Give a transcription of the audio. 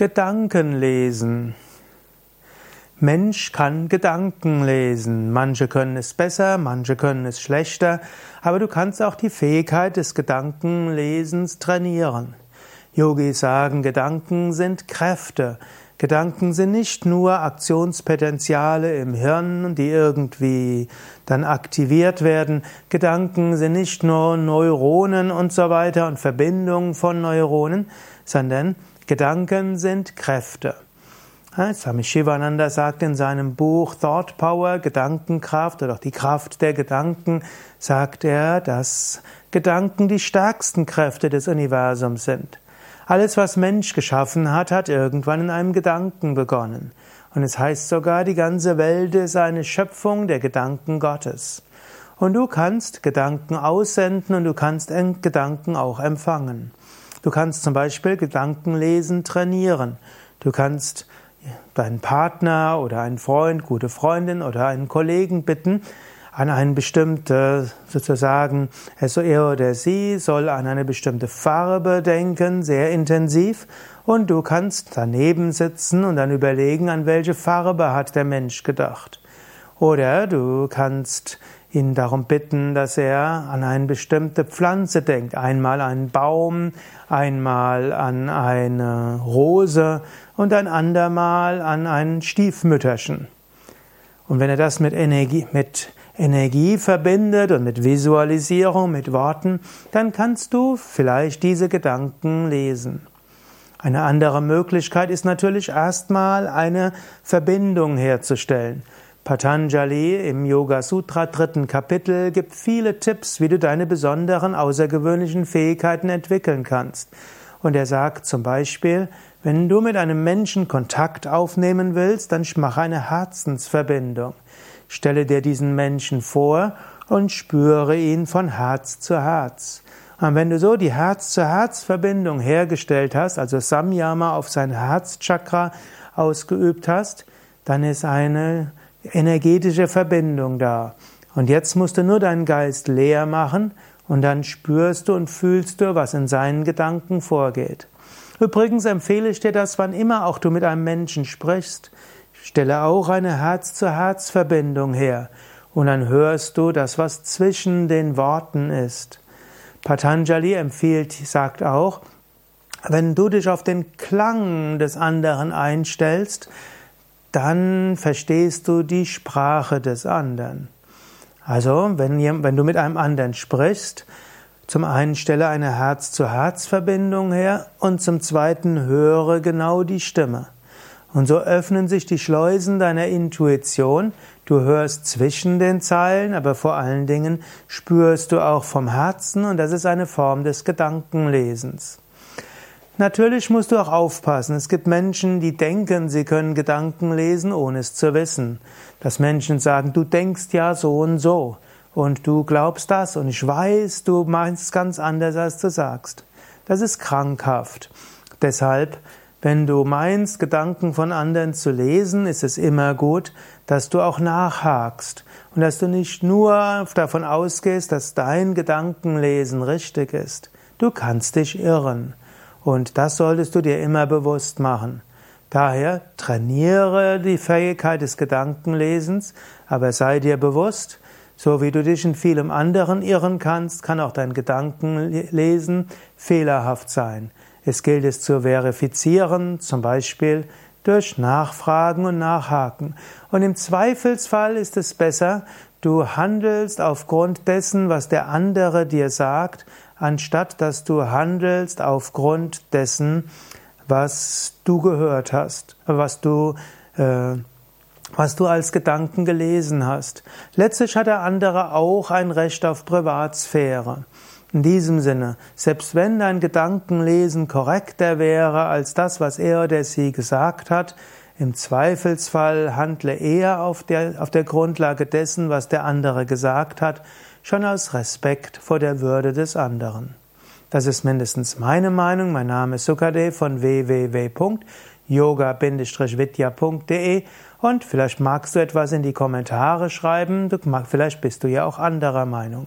Gedanken lesen. Mensch kann Gedanken lesen. Manche können es besser, manche können es schlechter, aber du kannst auch die Fähigkeit des Gedankenlesens trainieren. Yogis sagen, Gedanken sind Kräfte. Gedanken sind nicht nur Aktionspotenziale im Hirn, die irgendwie dann aktiviert werden. Gedanken sind nicht nur Neuronen und so weiter und Verbindungen von Neuronen, sondern Gedanken sind Kräfte. Swami Shivananda sagt in seinem Buch Thought Power, Gedankenkraft oder auch die Kraft der Gedanken, sagt er, dass Gedanken die stärksten Kräfte des Universums sind. Alles, was Mensch geschaffen hat, hat irgendwann in einem Gedanken begonnen. Und es heißt sogar, die ganze Welt ist eine Schöpfung der Gedanken Gottes. Und du kannst Gedanken aussenden und du kannst Gedanken auch empfangen. Du kannst zum Beispiel Gedankenlesen trainieren. Du kannst deinen Partner oder einen Freund, gute Freundin oder einen Kollegen bitten, an eine bestimmte, sozusagen, er oder sie soll an eine bestimmte Farbe denken, sehr intensiv, und du kannst daneben sitzen und dann überlegen, an welche Farbe hat der Mensch gedacht. Oder du kannst ihn darum bitten, dass er an eine bestimmte Pflanze denkt. Einmal einen Baum, einmal an eine Rose und ein andermal an ein Stiefmütterchen. Und wenn er das mit Energie, mit Energie verbindet und mit Visualisierung, mit Worten, dann kannst du vielleicht diese Gedanken lesen. Eine andere Möglichkeit ist natürlich erstmal eine Verbindung herzustellen. Patanjali im Yoga Sutra dritten Kapitel gibt viele Tipps, wie du deine besonderen außergewöhnlichen Fähigkeiten entwickeln kannst. Und er sagt zum Beispiel, wenn du mit einem Menschen Kontakt aufnehmen willst, dann mach eine Herzensverbindung. Stelle dir diesen Menschen vor und spüre ihn von Herz zu Herz. Und wenn du so die Herz-zu-Herz-Verbindung hergestellt hast, also Samyama auf sein Herzchakra ausgeübt hast, dann ist eine energetische Verbindung da. Und jetzt musst du nur deinen Geist leer machen und dann spürst du und fühlst du, was in seinen Gedanken vorgeht. Übrigens empfehle ich dir das, wann immer auch du mit einem Menschen sprichst. Stelle auch eine Herz-zu-Herz-Verbindung her und dann hörst du das, was zwischen den Worten ist. Patanjali empfiehlt, sagt auch, wenn du dich auf den Klang des anderen einstellst, dann verstehst du die Sprache des anderen. Also, wenn, wenn du mit einem anderen sprichst, zum einen stelle eine Herz-zu-Herz-Verbindung her und zum zweiten höre genau die Stimme. Und so öffnen sich die Schleusen deiner Intuition. Du hörst zwischen den Zeilen, aber vor allen Dingen spürst du auch vom Herzen und das ist eine Form des Gedankenlesens. Natürlich musst du auch aufpassen. Es gibt Menschen, die denken, sie können Gedanken lesen, ohne es zu wissen. Dass Menschen sagen, du denkst ja so und so und du glaubst das und ich weiß, du meinst ganz anders, als du sagst. Das ist krankhaft. Deshalb, wenn du meinst, Gedanken von anderen zu lesen, ist es immer gut, dass du auch nachhakst und dass du nicht nur davon ausgehst, dass dein Gedankenlesen richtig ist. Du kannst dich irren. Und das solltest du dir immer bewusst machen. Daher trainiere die Fähigkeit des Gedankenlesens, aber sei dir bewusst, so wie du dich in vielem anderen irren kannst, kann auch dein Gedankenlesen fehlerhaft sein. Es gilt es zu verifizieren, zum Beispiel durch Nachfragen und Nachhaken. Und im Zweifelsfall ist es besser, du handelst aufgrund dessen, was der andere dir sagt, anstatt dass du handelst aufgrund dessen, was du gehört hast, was du, äh, was du als Gedanken gelesen hast. Letztlich hat der andere auch ein Recht auf Privatsphäre. In diesem Sinne, selbst wenn dein Gedankenlesen korrekter wäre als das, was er oder sie gesagt hat, im Zweifelsfall handle eher auf der, auf der Grundlage dessen, was der andere gesagt hat, schon aus Respekt vor der Würde des anderen. Das ist mindestens meine Meinung. Mein Name ist Sukadev von www.yoga-vidya.de und vielleicht magst du etwas in die Kommentare schreiben, vielleicht bist du ja auch anderer Meinung.